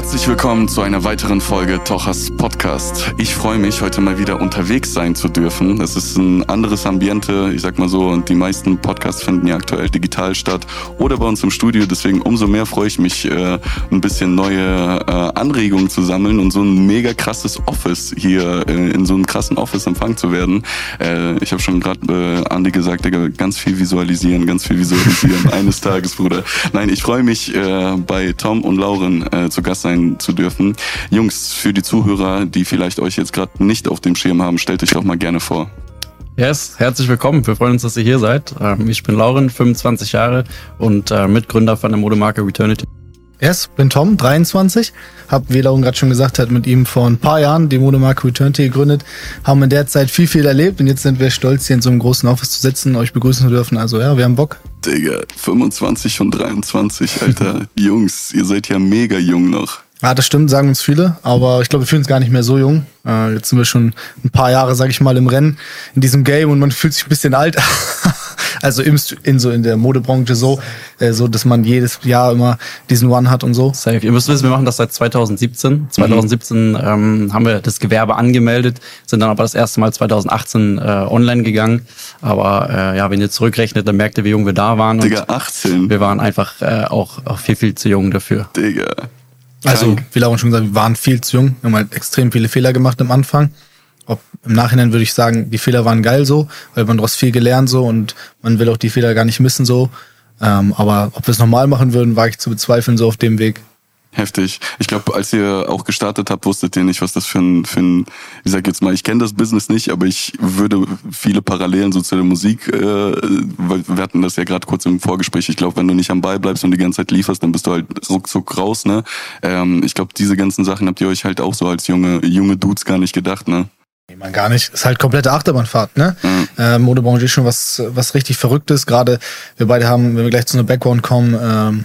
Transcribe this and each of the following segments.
Herzlich willkommen zu einer weiteren Folge Tochas Podcast. Ich freue mich, heute mal wieder unterwegs sein zu dürfen. Es ist ein anderes Ambiente, ich sag mal so, und die meisten Podcasts finden ja aktuell digital statt oder bei uns im Studio. Deswegen umso mehr freue ich mich, äh, ein bisschen neue äh, Anregungen zu sammeln und so ein mega krasses Office hier äh, in so einem krassen Office empfangen zu werden. Ich habe schon gerade Andi gesagt, Digga, ganz viel visualisieren, ganz viel visualisieren eines Tages, Bruder. Nein, ich freue mich, bei Tom und Lauren zu Gast sein zu dürfen. Jungs, für die Zuhörer, die vielleicht euch jetzt gerade nicht auf dem Schirm haben, stellt euch doch mal gerne vor. Yes, herzlich willkommen. Wir freuen uns, dass ihr hier seid. Ähm, ich bin Lauren, 25 Jahre und äh, Mitgründer von der Modemarke Returnity. Yes, bin Tom, 23. Hab, wie Lauren gerade schon gesagt hat, mit ihm vor ein paar Jahren die Modemarke Returnity gegründet. Haben in der Zeit viel, viel erlebt und jetzt sind wir stolz, hier in so einem großen Office zu sitzen, euch begrüßen zu dürfen. Also ja, wir haben Bock. Digga, 25 und 23, Alter. Jungs, ihr seid ja mega jung noch. Ja, das stimmt, sagen uns viele, aber ich glaube, wir fühlen uns gar nicht mehr so jung. Äh, jetzt sind wir schon ein paar Jahre, sag ich mal, im Rennen in diesem Game und man fühlt sich ein bisschen alt. also im, in so in der Modebranche so, äh, so dass man jedes Jahr immer diesen One hat und so. Safe. Ihr müsst wissen, wir machen das seit 2017. 2017 mhm. ähm, haben wir das Gewerbe angemeldet, sind dann aber das erste Mal 2018 äh, online gegangen. Aber äh, ja, wenn ihr zurückrechnet, dann merkt ihr, wie jung wir da waren. Digga, 18. Wir waren einfach äh, auch, auch viel, viel zu jung dafür. Digga. Also, wie Laura schon gesagt, wir waren viel zu jung, wir haben halt extrem viele Fehler gemacht am Anfang. Ob, Im Nachhinein würde ich sagen, die Fehler waren geil so, weil man daraus viel gelernt so und man will auch die Fehler gar nicht missen so. Ähm, aber ob wir es normal machen würden, war ich zu bezweifeln so auf dem Weg. Heftig. Ich glaube, als ihr auch gestartet habt, wusstet ihr nicht, was das für ein, für ein ich sag jetzt mal, ich kenne das Business nicht, aber ich würde viele Parallelen so zu der Musik, äh, weil wir hatten das ja gerade kurz im Vorgespräch. Ich glaube, wenn du nicht am Ball bleibst und die ganze Zeit lieferst, dann bist du halt ruckzuck raus, ne? Ähm, ich glaube, diese ganzen Sachen habt ihr euch halt auch so als junge, junge Dudes gar nicht gedacht, ne? Nee, man gar nicht. Ist halt komplette Achterbahnfahrt, ne? Mhm. Äh, Modebranche ist schon was, was richtig Verrücktes. Gerade wir beide haben, wenn wir gleich zu einer Background kommen, ähm,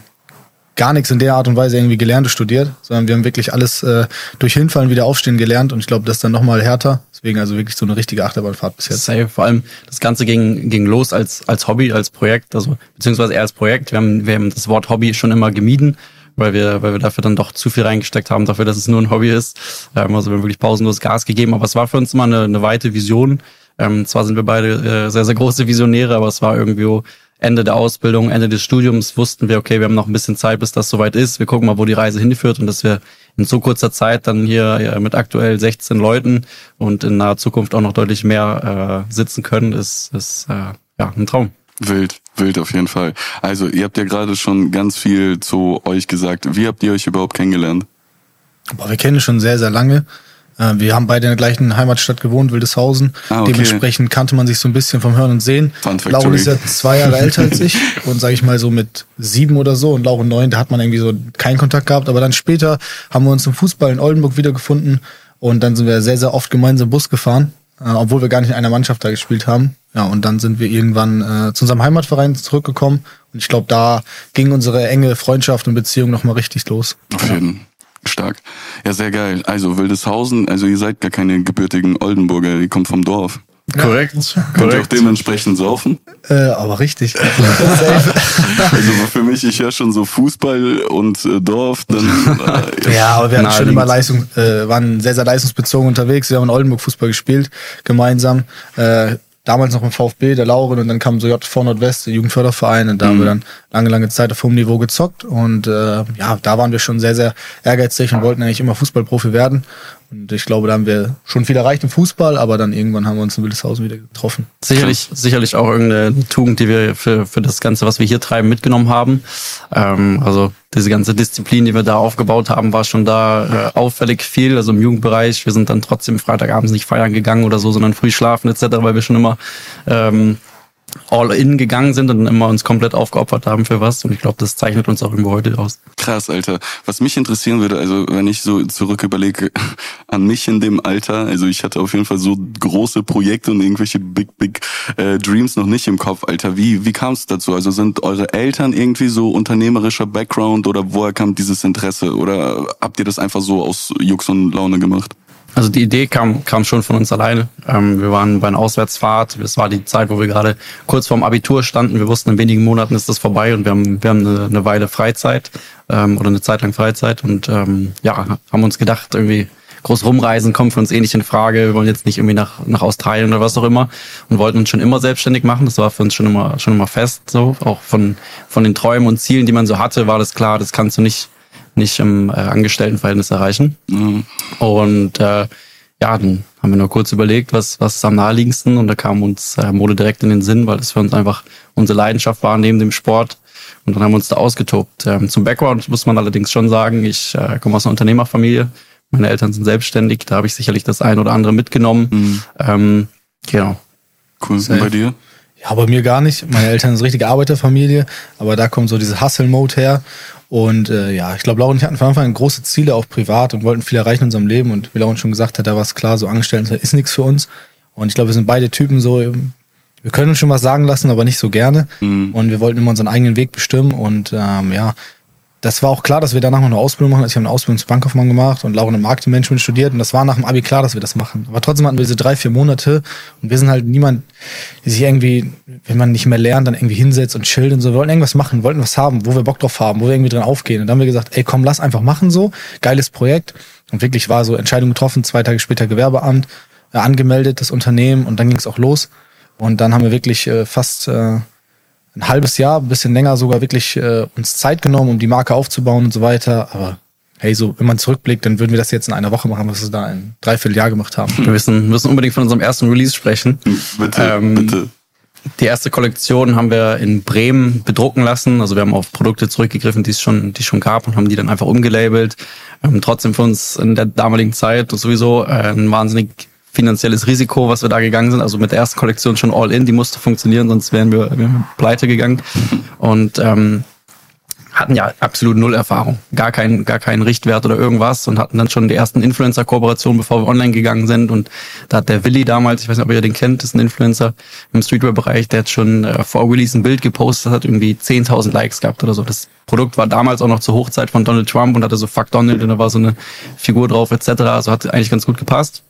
gar nichts in der Art und Weise irgendwie gelernt und studiert, sondern wir haben wirklich alles äh, durch Hinfallen wieder aufstehen gelernt und ich glaube, das ist dann nochmal härter. Deswegen also wirklich so eine richtige Achterbahnfahrt bis jetzt. Safe. Vor allem das Ganze ging, ging los als, als Hobby, als Projekt, also beziehungsweise eher als Projekt. Wir haben, wir haben das Wort Hobby schon immer gemieden, weil wir, weil wir dafür dann doch zu viel reingesteckt haben, dafür, dass es nur ein Hobby ist. Ähm, also wir haben wirklich pausenlos Gas gegeben, aber es war für uns immer eine, eine weite Vision. Ähm, zwar sind wir beide äh, sehr, sehr große Visionäre, aber es war irgendwie Ende der Ausbildung, Ende des Studiums wussten wir, okay, wir haben noch ein bisschen Zeit, bis das soweit ist. Wir gucken mal, wo die Reise hinführt und dass wir in so kurzer Zeit dann hier mit aktuell 16 Leuten und in naher Zukunft auch noch deutlich mehr äh, sitzen können, ist, ist äh, ja ein Traum. Wild, wild auf jeden Fall. Also, ihr habt ja gerade schon ganz viel zu euch gesagt. Wie habt ihr euch überhaupt kennengelernt? Boah, wir kennen schon sehr, sehr lange. Äh, wir haben beide in der gleichen Heimatstadt gewohnt, Wildeshausen. Ah, okay. Dementsprechend kannte man sich so ein bisschen vom Hören und Sehen. Lauren ist ja zwei Jahre älter als ich und sage ich mal so mit sieben oder so und Lauren neun, da hat man irgendwie so keinen Kontakt gehabt. Aber dann später haben wir uns im Fußball in Oldenburg wiedergefunden und dann sind wir sehr, sehr oft gemeinsam Bus gefahren, äh, obwohl wir gar nicht in einer Mannschaft da gespielt haben. Ja, und dann sind wir irgendwann äh, zu unserem Heimatverein zurückgekommen und ich glaube, da ging unsere enge Freundschaft und Beziehung nochmal richtig los. Auf jeden Fall. Stark. Ja, sehr geil. Also Wildeshausen, also ihr seid gar keine gebürtigen Oldenburger, ihr kommt vom Dorf. Korrekt. Könnt ihr auch dementsprechend saufen? Äh, aber richtig. also für mich, ich höre schon so Fußball und äh, Dorf. Dann, äh, ja, aber wir hatten schon immer Leistung, äh, waren sehr, sehr leistungsbezogen unterwegs. Wir haben in Oldenburg Fußball gespielt, gemeinsam. Damals noch im VfB, der Lauren und dann kam so JV Nordwest, der Jugendförderverein und da mhm. haben wir mhm. dann lange, lange Zeit auf hohem Niveau gezockt und äh, ja, da waren wir schon sehr, sehr ehrgeizig und wollten eigentlich immer Fußballprofi werden und ich glaube, da haben wir schon viel erreicht im Fußball, aber dann irgendwann haben wir uns in Wildeshausen wieder getroffen. Sicherlich, sicherlich auch irgendeine Tugend, die wir für, für das Ganze, was wir hier treiben, mitgenommen haben. Ähm, also diese ganze Disziplin, die wir da aufgebaut haben, war schon da äh, auffällig viel. Also im Jugendbereich, wir sind dann trotzdem Freitagabends nicht feiern gegangen oder so, sondern früh schlafen etc., weil wir schon immer ähm, all in gegangen sind und immer uns komplett aufgeopfert haben für was. Und ich glaube, das zeichnet uns auch irgendwo heute aus. Krass, Alter. Was mich interessieren würde, also wenn ich so zurück überlege an mich in dem Alter, also ich hatte auf jeden Fall so große Projekte und irgendwelche Big, Big äh, Dreams noch nicht im Kopf, Alter. Wie, wie kam es dazu? Also sind eure Eltern irgendwie so unternehmerischer Background oder woher kam dieses Interesse? Oder habt ihr das einfach so aus Jux und Laune gemacht? Also die Idee kam, kam schon von uns alleine. Ähm, wir waren bei einer Auswärtsfahrt. Es war die Zeit, wo wir gerade kurz vorm Abitur standen. Wir wussten, in wenigen Monaten ist das vorbei und wir haben, wir haben eine, eine Weile Freizeit ähm, oder eine Zeit lang Freizeit und ähm, ja, haben uns gedacht, irgendwie groß rumreisen kommt für uns eh nicht in Frage. Wir wollen jetzt nicht irgendwie nach, nach Australien oder was auch immer und wollten uns schon immer selbstständig machen. Das war für uns schon immer, schon immer fest so. Auch von, von den Träumen und Zielen, die man so hatte, war das klar, das kannst du nicht, nicht im äh, Angestelltenverhältnis erreichen. Mhm. Und äh, ja, dann haben wir nur kurz überlegt, was, was ist am naheliegendsten und da kam uns äh, Mode direkt in den Sinn, weil das für uns einfach unsere Leidenschaft war neben dem Sport. Und dann haben wir uns da ausgetobt. Ähm, zum Background muss man allerdings schon sagen, ich äh, komme aus einer Unternehmerfamilie. Meine Eltern sind selbstständig, da habe ich sicherlich das ein oder andere mitgenommen. Mhm. Ähm, genau. Cool. Und bei dir? Ja, bei mir gar nicht. Meine Eltern sind richtige Arbeiterfamilie, aber da kommt so diese Hustle-Mode her. Und äh, ja, ich glaube, Laura und ich hatten von Anfang an große Ziele, auch privat, und wollten viel erreichen in unserem Leben. Und wie Laura schon gesagt hat, da war es klar, so Angestellten ist nichts für uns. Und ich glaube, wir sind beide Typen so, wir können uns schon was sagen lassen, aber nicht so gerne. Mhm. Und wir wollten immer unseren eigenen Weg bestimmen. Und ähm, ja, das war auch klar, dass wir danach noch eine Ausbildung machen. Also ich habe eine Ausbildung zum Bankkaufmann gemacht und Laura im Marketingmanagement studiert und das war nach dem Abi klar, dass wir das machen. Aber trotzdem hatten wir diese drei, vier Monate und wir sind halt niemand, die sich irgendwie, wenn man nicht mehr lernt, dann irgendwie hinsetzt und chillt und so. Wir wollten irgendwas machen, wollten was haben, wo wir Bock drauf haben, wo wir irgendwie drin aufgehen. Und dann haben wir gesagt, ey komm, lass einfach machen so. Geiles Projekt. Und wirklich war so Entscheidung getroffen, zwei Tage später Gewerbeamt, äh, angemeldet, das Unternehmen und dann ging es auch los. Und dann haben wir wirklich äh, fast äh, ein halbes Jahr, ein bisschen länger sogar wirklich äh, uns Zeit genommen, um die Marke aufzubauen und so weiter. Aber hey, so, wenn man zurückblickt, dann würden wir das jetzt in einer Woche machen, was wir da ein Dreivierteljahr gemacht haben. Wir müssen, müssen unbedingt von unserem ersten Release sprechen. Bitte, ähm, bitte. Die erste Kollektion haben wir in Bremen bedrucken lassen. Also wir haben auf Produkte zurückgegriffen, die es schon, die es schon gab und haben die dann einfach umgelabelt. Ähm, trotzdem für uns in der damaligen Zeit sowieso äh, ein wahnsinnig finanzielles Risiko, was wir da gegangen sind. Also mit der ersten Kollektion schon all in, die musste funktionieren, sonst wären wir, wären wir pleite gegangen. Und ähm, hatten ja absolut null Erfahrung, gar keinen gar keinen Richtwert oder irgendwas und hatten dann schon die ersten Influencer-Kooperationen, bevor wir online gegangen sind. Und da hat der Willi damals, ich weiß nicht, ob ihr den kennt, ist ein Influencer im Streetwear-Bereich, der hat schon äh, vor Willis ein Bild gepostet, hat irgendwie 10.000 Likes gehabt oder so. Das Produkt war damals auch noch zur Hochzeit von Donald Trump und hatte so Fuck Donald und da war so eine Figur drauf etc. Also hat eigentlich ganz gut gepasst.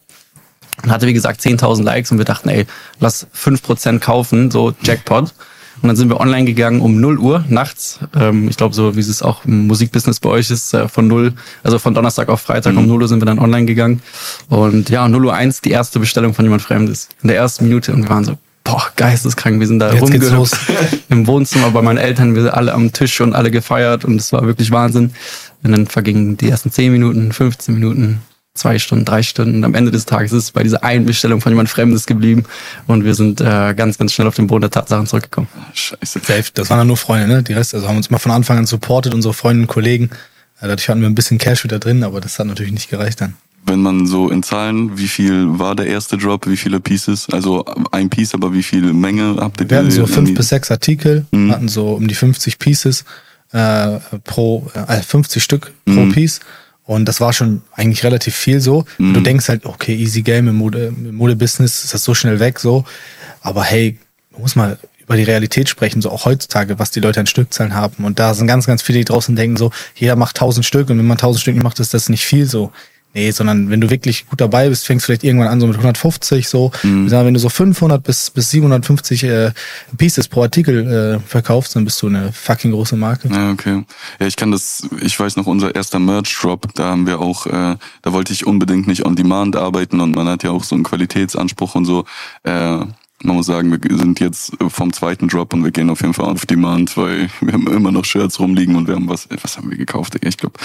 Und hatte, wie gesagt, 10.000 Likes und wir dachten, ey, lass 5% kaufen, so Jackpot. Und dann sind wir online gegangen um 0 Uhr nachts. Ähm, ich glaube, so wie es auch im Musikbusiness bei euch ist, äh, von 0, also von Donnerstag auf Freitag mhm. um 0 Uhr sind wir dann online gegangen. Und ja, 0 Uhr 1 die erste Bestellung von jemand Fremdes. In der ersten Minute und wir waren so, boah, geisteskrank. Wir sind da rumgehüpft im Wohnzimmer bei meinen Eltern. Wir sind alle am Tisch und alle gefeiert und es war wirklich Wahnsinn. Und dann vergingen die ersten 10 Minuten, 15 Minuten, zwei Stunden, drei Stunden. Und am Ende des Tages ist es bei dieser einen Bestellung von jemand Fremdes geblieben und wir sind äh, ganz, ganz schnell auf den Boden der Tatsachen zurückgekommen. Scheiße. Safe. Das waren dann nur Freunde, ne? Die Rest, also haben uns mal von Anfang an supportet, unsere Freunde und Kollegen. Ja, dadurch hatten wir ein bisschen Cash wieder drin, aber das hat natürlich nicht gereicht dann. Wenn man so in Zahlen, wie viel war der erste Drop, wie viele Pieces? Also ein Piece, aber wie viel Menge habt ihr? Wir hatten so fünf bis sechs Artikel, mhm. hatten so um die 50 Pieces äh, pro, äh, 50 Stück pro mhm. Piece. Und das war schon eigentlich relativ viel so. Mhm. Du denkst halt, okay, easy game im Mode, im Mode-Business ist das so schnell weg, so. Aber hey, man muss mal über die Realität sprechen, so auch heutzutage, was die Leute an Stückzahlen haben. Und da sind ganz, ganz viele, die draußen denken, so, jeder macht tausend Stück und wenn man tausend Stück macht, ist das nicht viel so. Nee, sondern wenn du wirklich gut dabei bist, fängst du vielleicht irgendwann an so mit 150 so. Mhm. Wenn du so 500 bis, bis 750 äh, Pieces pro Artikel äh, verkaufst, dann bist du eine fucking große Marke. Ja, okay. Ja, ich kann das, ich weiß noch, unser erster Merch-Drop, da haben wir auch, äh, da wollte ich unbedingt nicht on Demand arbeiten und man hat ja auch so einen Qualitätsanspruch und so. Äh, man muss sagen, wir sind jetzt vom zweiten Drop und wir gehen auf jeden Fall auf Demand, weil wir haben immer noch Shirts rumliegen und wir haben was, was haben wir gekauft? Ich glaube,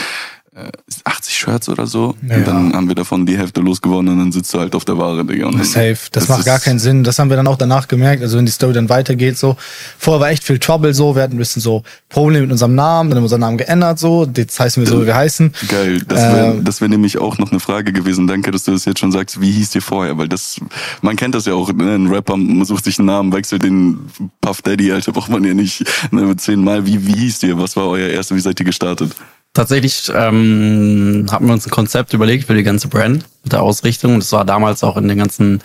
80 äh, Shirts oder so. Ja. Und dann haben wir davon die Hälfte losgewonnen und dann sitzt du halt auf der Ware, Digga. Und Safe. Das, das macht gar keinen Sinn. Das haben wir dann auch danach gemerkt. Also wenn die Story dann weitergeht, so. Vorher war echt viel Trouble, so. Wir hatten ein bisschen so Probleme mit unserem Namen, dann haben wir unseren Namen geändert, so. Jetzt heißen wir so, wie wir heißen. Geil. Das wäre ähm, wär nämlich auch noch eine Frage gewesen. Danke, dass du das jetzt schon sagst. Wie hieß dir vorher? Weil das, man kennt das ja auch, ne? ein Rapper sucht sich einen Namen, wechselt den Puff Daddy, Alter, braucht man ja nicht ne, zehnmal. Wie, wie hieß dir? Was war euer erster? Wie seid ihr gestartet? Tatsächlich ähm, haben wir uns ein Konzept überlegt für die ganze Brand mit der Ausrichtung. Und es war damals auch in den ganzen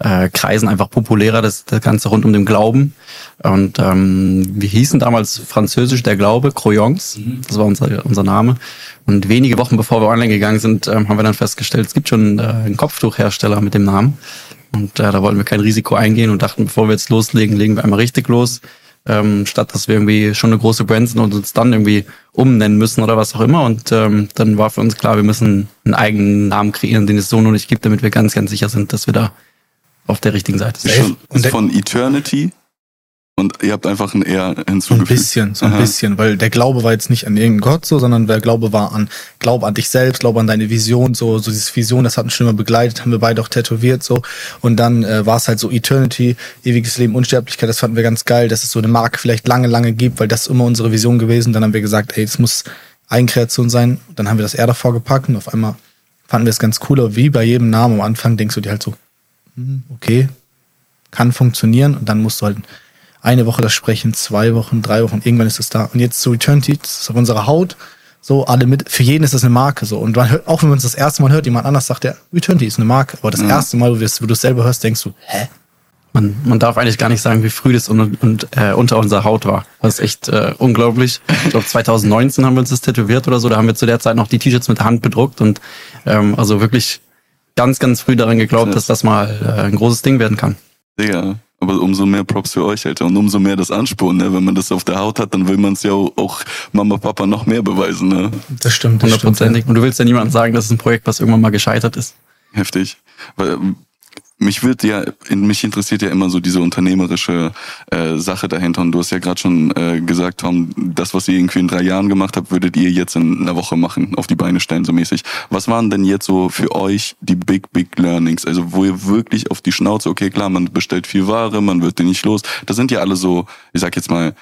äh, Kreisen einfach populärer, das, das Ganze rund um den Glauben. Und ähm, wir hießen damals französisch der Glaube, Croyance. Mhm. Das war unser, unser Name. Und wenige Wochen bevor wir online gegangen sind, ähm, haben wir dann festgestellt, es gibt schon äh, einen Kopftuchhersteller mit dem Namen. Und äh, da wollten wir kein Risiko eingehen und dachten, bevor wir jetzt loslegen, legen wir einmal richtig los ähm, statt dass wir irgendwie schon eine große Brand sind und uns dann irgendwie umnennen müssen oder was auch immer. Und ähm, dann war für uns klar, wir müssen einen eigenen Namen kreieren, den es so noch nicht gibt, damit wir ganz, ganz sicher sind, dass wir da auf der richtigen Seite sind. Von, von Eternity und ihr habt einfach ein R hinzugefügt. Ein bisschen, so ein Aha. bisschen, weil der Glaube war jetzt nicht an irgendeinen Gott so, sondern der Glaube war an Glaube an dich selbst, Glaube an deine Vision, so so diese Vision, das hat uns schon immer begleitet, haben wir beide auch tätowiert so und dann äh, war es halt so Eternity, ewiges Leben, Unsterblichkeit, das fanden wir ganz geil, dass es so eine Marke vielleicht lange lange gibt, weil das ist immer unsere Vision gewesen. Dann haben wir gesagt, ey, das muss Eigenkreation sein. Dann haben wir das R davor gepackt und auf einmal fanden wir es ganz cool, aber wie bei jedem Namen am Anfang denkst du dir halt so, hm, okay, kann funktionieren und dann musst du halt eine Woche das sprechen, zwei Wochen, drei Wochen, irgendwann ist es da. Und jetzt zu Eternity, das ist auf unserer Haut, so alle mit, für jeden ist das eine Marke so. Und man hört, auch wenn man es das erste Mal hört, jemand anders sagt, ja, Eternity ist eine Marke. Aber das ja. erste Mal, wo du es selber hörst, denkst du, hä? Man, man darf eigentlich gar nicht sagen, wie früh das und, und, äh, unter unserer Haut war. Das ist echt äh, unglaublich. Ich glaube, 2019 haben wir uns das tätowiert oder so. Da haben wir zu der Zeit noch die T-Shirts mit der Hand bedruckt und ähm, also wirklich ganz, ganz früh daran geglaubt, dass das mal äh, ein großes Ding werden kann. Ja, aber umso mehr Props für euch, Alter. Und umso mehr das Ansporn, ne? Wenn man das auf der Haut hat, dann will man es ja auch Mama, Papa noch mehr beweisen, ne? Das stimmt. Hundertprozentig. Und du willst ja niemandem sagen, dass es ein Projekt, was irgendwann mal gescheitert ist. Heftig. Weil mich wird ja, mich interessiert ja immer so diese unternehmerische äh, Sache dahinter. Und du hast ja gerade schon äh, gesagt, Tom, das, was ihr irgendwie in drei Jahren gemacht habt, würdet ihr jetzt in einer Woche machen, auf die Beine stellen, so mäßig. Was waren denn jetzt so für euch die Big, Big Learnings? Also wo ihr wirklich auf die Schnauze, okay, klar, man bestellt viel Ware, man wird den nicht los. Das sind ja alle so, ich sag jetzt mal,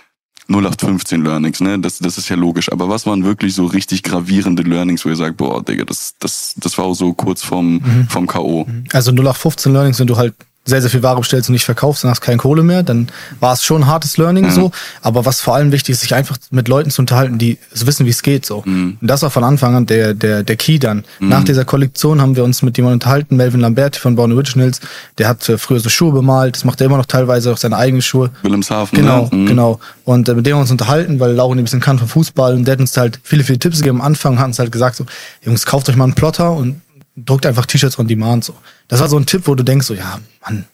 0815 Learnings, ne? Das, das ist ja logisch. Aber was waren wirklich so richtig gravierende Learnings, wo ihr sagt, boah, Digga, das, das, das war auch so kurz vom, mhm. vom K.O. Also 0815 Learnings, wenn du halt sehr, sehr viel Ware bestellst und nicht verkaufst, dann hast du keine Kohle mehr, dann war es schon ein hartes Learning mhm. so. Aber was vor allem wichtig ist, sich einfach mit Leuten zu unterhalten, die wissen, wie es geht so. Mhm. Und das war von Anfang an der, der, der Key dann. Mhm. Nach dieser Kollektion haben wir uns mit jemandem unterhalten, Melvin Lamberti von Born Originals, der hat äh, früher so Schuhe bemalt, das macht er immer noch teilweise auch seine eigenen Schuhe. Wilhelmshaven. Genau, ne? genau. Und äh, mit dem haben wir uns unterhalten, weil Lauren ein bisschen kann von Fußball und der hat uns halt viele, viele Tipps gegeben. Am Anfang hat uns halt gesagt so, Jungs, kauft euch mal einen Plotter und druckt einfach T-Shirts on Demand so. Das war so ein Tipp, wo du denkst so, ja, Mann,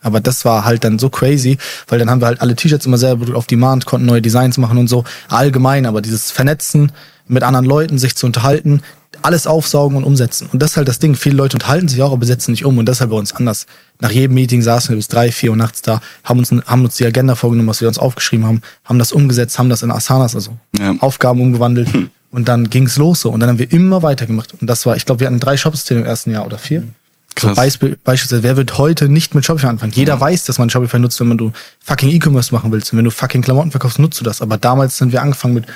aber das war halt dann so crazy, weil dann haben wir halt alle T-Shirts immer selber auf Demand, konnten neue Designs machen und so. Allgemein, aber dieses Vernetzen mit anderen Leuten, sich zu unterhalten, alles aufsaugen und umsetzen. Und das ist halt das Ding. Viele Leute unterhalten sich auch, aber setzen nicht um. Und deshalb bei uns anders. Nach jedem Meeting saßen wir bis drei, vier Uhr nachts da, haben uns, haben uns die Agenda vorgenommen, was wir uns aufgeschrieben haben, haben das umgesetzt, haben das in Asanas, also ja. Aufgaben umgewandelt. Hm. Und dann ging's los so. Und dann haben wir immer weitergemacht. Und das war, ich glaube, wir hatten drei Shops im ersten Jahr oder vier. Krass. So Beispiel, beispielsweise, wer wird heute nicht mit Shopify anfangen? Jeder ja. weiß, dass man Shopify nutzt, wenn man du fucking E-Commerce machen willst. Und wenn du fucking Klamotten verkaufst, nutzt du das. Aber damals sind wir angefangen mit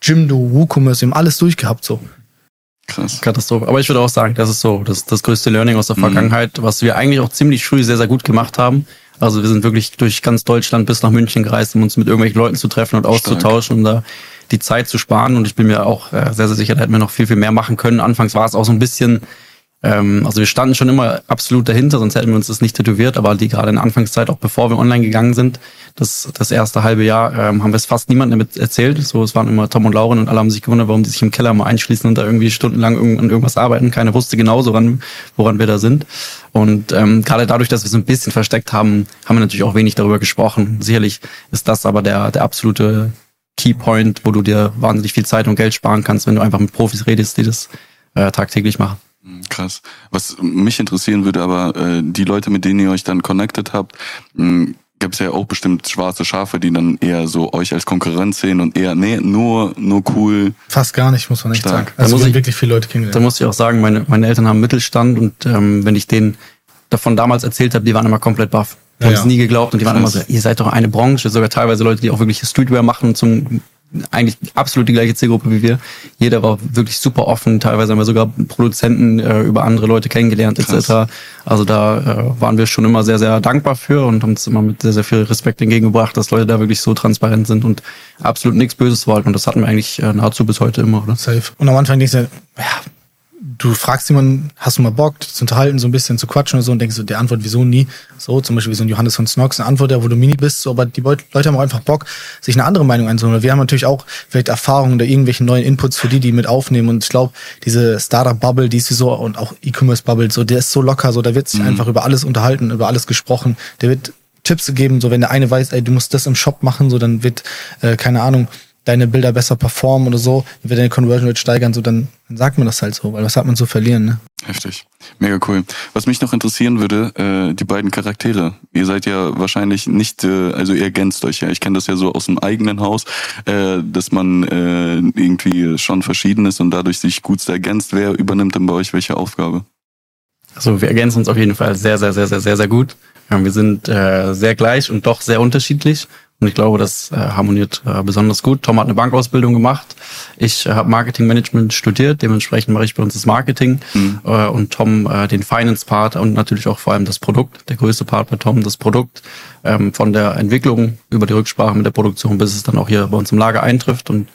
Jimdo, WooCommerce, wir haben alles durchgehabt so. Krass. Katastrophe. Aber ich würde auch sagen, das ist so das, das größte Learning aus der mhm. Vergangenheit, was wir eigentlich auch ziemlich früh sehr, sehr gut gemacht haben. Also wir sind wirklich durch ganz Deutschland bis nach München gereist, um uns mit irgendwelchen Leuten zu treffen und auszutauschen, um da die Zeit zu sparen. Und ich bin mir auch äh, sehr, sehr sicher, da hätten wir noch viel, viel mehr machen können. Anfangs war es auch so ein bisschen ähm, also wir standen schon immer absolut dahinter, sonst hätten wir uns das nicht tätowiert, aber die gerade in der Anfangszeit, auch bevor wir online gegangen sind, das, das erste halbe Jahr, ähm, haben wir es fast niemandem erzählt. So, es waren immer Tom und Lauren und alle haben sich gewundert, warum die sich im Keller mal einschließen und da irgendwie stundenlang an irgendwas arbeiten. Keiner wusste genau, woran, woran wir da sind. Und ähm, gerade dadurch, dass wir so ein bisschen versteckt haben, haben wir natürlich auch wenig darüber gesprochen. Sicherlich ist das aber der, der absolute Keypoint, wo du dir wahnsinnig viel Zeit und Geld sparen kannst, wenn du einfach mit Profis redest, die das äh, tagtäglich machen. Krass. Was mich interessieren würde, aber äh, die Leute, mit denen ihr euch dann connected habt, mh, gab es ja auch bestimmt schwarze Schafe, die dann eher so euch als Konkurrenz sehen und eher, nee, nur, nur cool. Fast gar nicht, muss man nicht stark. sagen. Also da muss ich wirklich viele Leute kennengelernt. Da muss ich auch sagen, meine, meine Eltern haben Mittelstand und ähm, wenn ich denen davon damals erzählt habe, die waren immer komplett baff. Die ja, haben es nie geglaubt und die waren immer so, ihr seid doch eine Branche, sogar teilweise Leute, die auch wirklich Streetwear machen zum eigentlich absolut die gleiche Zielgruppe wie wir. Jeder war wirklich super offen. Teilweise haben wir sogar Produzenten äh, über andere Leute kennengelernt etc. Also da äh, waren wir schon immer sehr, sehr dankbar für und haben es immer mit sehr, sehr viel Respekt entgegengebracht, dass Leute da wirklich so transparent sind und absolut nichts Böses wollten. Und das hatten wir eigentlich äh, nahezu bis heute immer, oder? Safe. Und am Anfang denkst du, ja, du fragst jemanden, hast du mal Bock zu unterhalten, so ein bisschen zu quatschen oder so und denkst du, der Antwort, wieso nie? So, zum Beispiel wie so ein Johannes von Snox, eine Antwort, wo du Mini bist, so, aber die Leute haben auch einfach Bock, sich eine andere Meinung einzuholen. Wir haben natürlich auch vielleicht Erfahrungen oder irgendwelche neuen Inputs für die, die mit aufnehmen und ich glaube, diese Startup-Bubble, die ist so und auch E-Commerce-Bubble, so, der ist so locker, so, da wird sich mhm. einfach über alles unterhalten, über alles gesprochen, der wird Tipps gegeben, so wenn der eine weiß, ey, du musst das im Shop machen, so dann wird, äh, keine Ahnung, deine Bilder besser performen oder so, dann wird deine Conversion Rate steigern, so dann, dann sagt man das halt so, weil was hat man zu verlieren, ne? Heftig. Mega cool. Was mich noch interessieren würde, äh, die beiden Charaktere. Ihr seid ja wahrscheinlich nicht, äh, also ihr ergänzt euch ja. Ich kenne das ja so aus dem eigenen Haus, äh, dass man äh, irgendwie schon verschieden ist und dadurch sich gut ergänzt. Wer übernimmt denn bei euch welche Aufgabe? Also wir ergänzen uns auf jeden Fall sehr, sehr, sehr, sehr, sehr, sehr gut. Wir sind äh, sehr gleich und doch sehr unterschiedlich. Und ich glaube, das äh, harmoniert äh, besonders gut. Tom hat eine Bankausbildung gemacht. Ich äh, habe Marketingmanagement studiert. Dementsprechend mache ich bei uns das Marketing. Mhm. Äh, und Tom äh, den Finance-Part und natürlich auch vor allem das Produkt. Der größte Part bei Tom, das Produkt. Ähm, von der Entwicklung über die Rücksprache mit der Produktion, bis es dann auch hier bei uns im Lager eintrifft. Und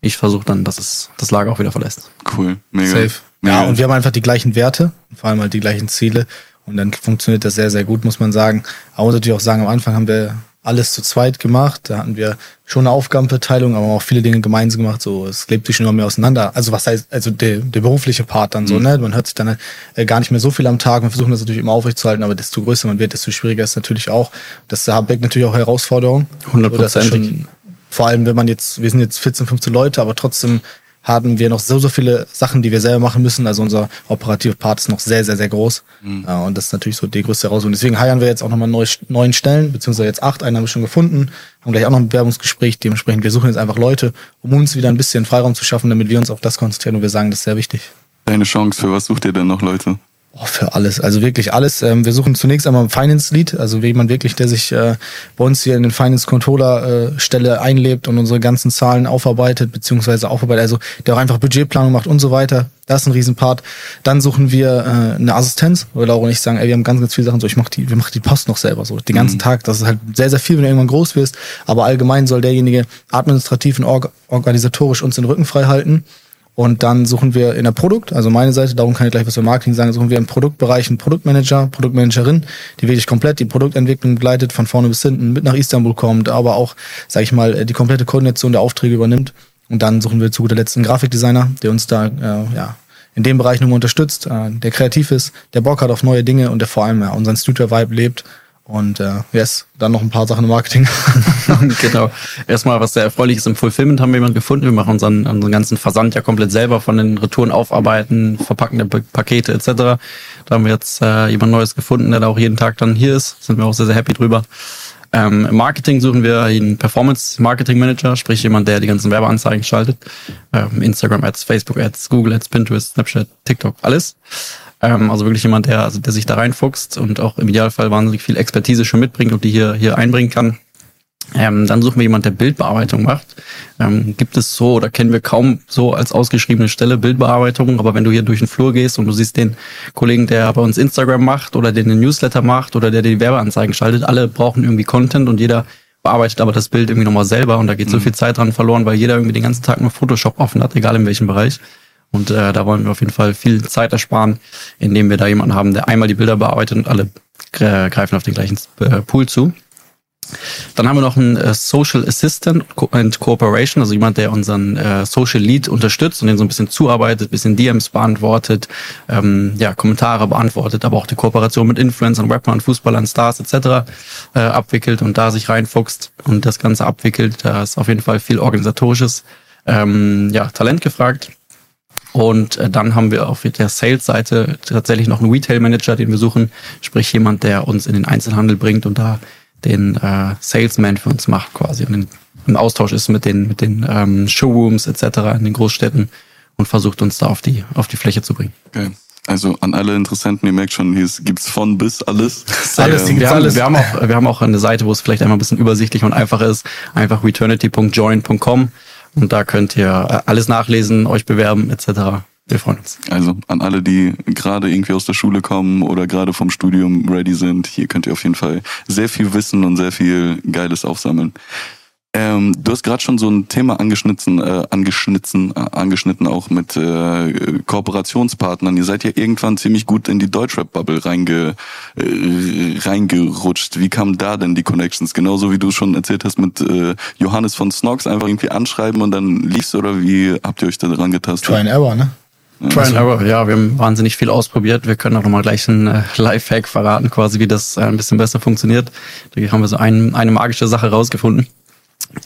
ich versuche dann, dass es das Lager auch wieder verlässt. Cool, mega. Safe. Mega. Ja, und wir haben einfach die gleichen Werte, vor allem halt die gleichen Ziele. Und dann funktioniert das sehr, sehr gut, muss man sagen. Aber natürlich auch sagen, am Anfang haben wir alles zu zweit gemacht. Da hatten wir schon eine Aufgabenverteilung, aber auch viele Dinge gemeinsam gemacht. So, es lebt sich immer mehr auseinander. Also was heißt, also der, der berufliche Part dann so, mhm. ne? Man hört sich dann äh, gar nicht mehr so viel am Tag. Wir versuchen das natürlich immer aufrechtzuerhalten, aber desto größer man wird, desto schwieriger ist es natürlich auch. Das birgt natürlich auch Herausforderungen. 100 Prozent. Vor allem, wenn man jetzt, wir sind jetzt 14, 15 Leute, aber trotzdem haben wir noch so, so viele Sachen, die wir selber machen müssen. Also unser operative Part ist noch sehr, sehr, sehr groß. Mhm. Und das ist natürlich so die größte Herausforderung. Deswegen heiern wir jetzt auch nochmal neue, neun Stellen, beziehungsweise jetzt acht. Einen haben wir schon gefunden. Haben gleich auch noch ein Bewerbungsgespräch. Dementsprechend, wir suchen jetzt einfach Leute, um uns wieder ein bisschen Freiraum zu schaffen, damit wir uns auf das konzentrieren. Und wir sagen, das ist sehr wichtig. Deine Chance, für was sucht ihr denn noch Leute? Oh, für alles, also wirklich alles. Ähm, wir suchen zunächst einmal einen Finance Lead, also jemand wirklich, der sich äh, bei uns hier in den Finance Controller äh, Stelle einlebt und unsere ganzen Zahlen aufarbeitet, beziehungsweise aufarbeitet, also der auch einfach Budgetplanung macht und so weiter. Das ist ein Riesenpart. Dann suchen wir äh, eine Assistenz, weil Laura und ich sagen, ey, wir haben ganz, ganz viele Sachen so, ich mach die, wir machen die Post noch selber so, den ganzen mhm. Tag. Das ist halt sehr, sehr viel, wenn du irgendwann groß wirst. Aber allgemein soll derjenige administrativ und org organisatorisch uns den Rücken frei halten. Und dann suchen wir in der Produkt, also meine Seite, darum kann ich gleich was für Marketing sagen, suchen wir im Produktbereich einen Produktmanager, Produktmanagerin, die wirklich komplett die Produktentwicklung begleitet, von vorne bis hinten, mit nach Istanbul kommt, aber auch, sage ich mal, die komplette Koordination der Aufträge übernimmt. Und dann suchen wir zu guter Letzt einen Grafikdesigner, der uns da äh, ja, in dem Bereich nochmal unterstützt, äh, der kreativ ist, der Bock hat auf neue Dinge und der vor allem ja, unseren Studio-Vibe lebt und äh, yes, dann noch ein paar Sachen im Marketing. genau. Erstmal, was sehr erfreulich ist, im Fulfillment haben wir jemanden gefunden. Wir machen unseren, unseren ganzen Versand ja komplett selber von den Retouren aufarbeiten, verpacken der Pakete etc. Da haben wir jetzt äh, jemand Neues gefunden, der da auch jeden Tag dann hier ist. Sind wir auch sehr, sehr happy drüber. Ähm, Im Marketing suchen wir einen Performance Marketing Manager, sprich jemand, der die ganzen Werbeanzeigen schaltet. Ähm, Instagram Ads, Facebook Ads, Google Ads, Pinterest, Snapchat, TikTok, alles. Ähm, also wirklich jemand, der, also der sich da reinfuchst und auch im Idealfall wahnsinnig viel Expertise schon mitbringt und die hier, hier einbringen kann. Ähm, dann suchen wir jemand, der Bildbearbeitung macht. Ähm, gibt es so oder kennen wir kaum so als ausgeschriebene Stelle Bildbearbeitung, aber wenn du hier durch den Flur gehst und du siehst den Kollegen, der bei uns Instagram macht oder den, den Newsletter macht oder der die Werbeanzeigen schaltet, alle brauchen irgendwie Content und jeder bearbeitet aber das Bild irgendwie nochmal selber und da geht mhm. so viel Zeit dran verloren, weil jeder irgendwie den ganzen Tag nur Photoshop offen hat, egal in welchem Bereich. Und äh, da wollen wir auf jeden Fall viel Zeit ersparen, indem wir da jemanden haben, der einmal die Bilder bearbeitet und alle äh, greifen auf den gleichen äh, Pool zu. Dann haben wir noch einen äh, Social Assistant and Cooperation, also jemand, der unseren äh, Social Lead unterstützt und den so ein bisschen zuarbeitet, bisschen DMs beantwortet, ähm, ja, Kommentare beantwortet, aber auch die Kooperation mit Influencern, Rappern, Fußballern, Stars etc. Äh, abwickelt und da sich reinfuchst und das Ganze abwickelt. Da ist auf jeden Fall viel organisatorisches ähm, ja, Talent gefragt. Und äh, dann haben wir auf der Sales-Seite tatsächlich noch einen Retail-Manager, den wir suchen, sprich jemand, der uns in den Einzelhandel bringt und da den äh, Salesman für uns macht quasi und in, im Austausch ist mit den, mit den ähm, Showrooms etc. in den Großstädten und versucht uns da auf die, auf die Fläche zu bringen. Okay. Also an alle Interessenten, ihr merkt schon, hier gibt's von bis alles. alles, ähm, wir, haben, alles. Wir, haben auch, wir haben auch eine Seite, wo es vielleicht einmal ein bisschen übersichtlich und einfach ist. Einfach returnity.join.com Und da könnt ihr äh, alles nachlesen, euch bewerben etc. Wir freuen uns. Also an alle, die gerade irgendwie aus der Schule kommen oder gerade vom Studium ready sind, hier könnt ihr auf jeden Fall sehr viel wissen und sehr viel Geiles aufsammeln. Ähm, du hast gerade schon so ein Thema angeschnitten, äh, angeschnitten, äh, angeschnitten auch mit äh, Kooperationspartnern. Ihr seid ja irgendwann ziemlich gut in die Deutschrap-Bubble reinge, äh, reingerutscht. Wie kamen da denn die Connections? Genauso wie du schon erzählt hast mit äh, Johannes von Snox, einfach irgendwie anschreiben und dann lief's oder wie habt ihr euch da dran getastet? Try and Error, ne? Try and Error, ja, wir haben wahnsinnig viel ausprobiert. Wir können auch nochmal gleich einen äh, Lifehack verraten, quasi, wie das äh, ein bisschen besser funktioniert. Da haben wir so ein, eine magische Sache rausgefunden.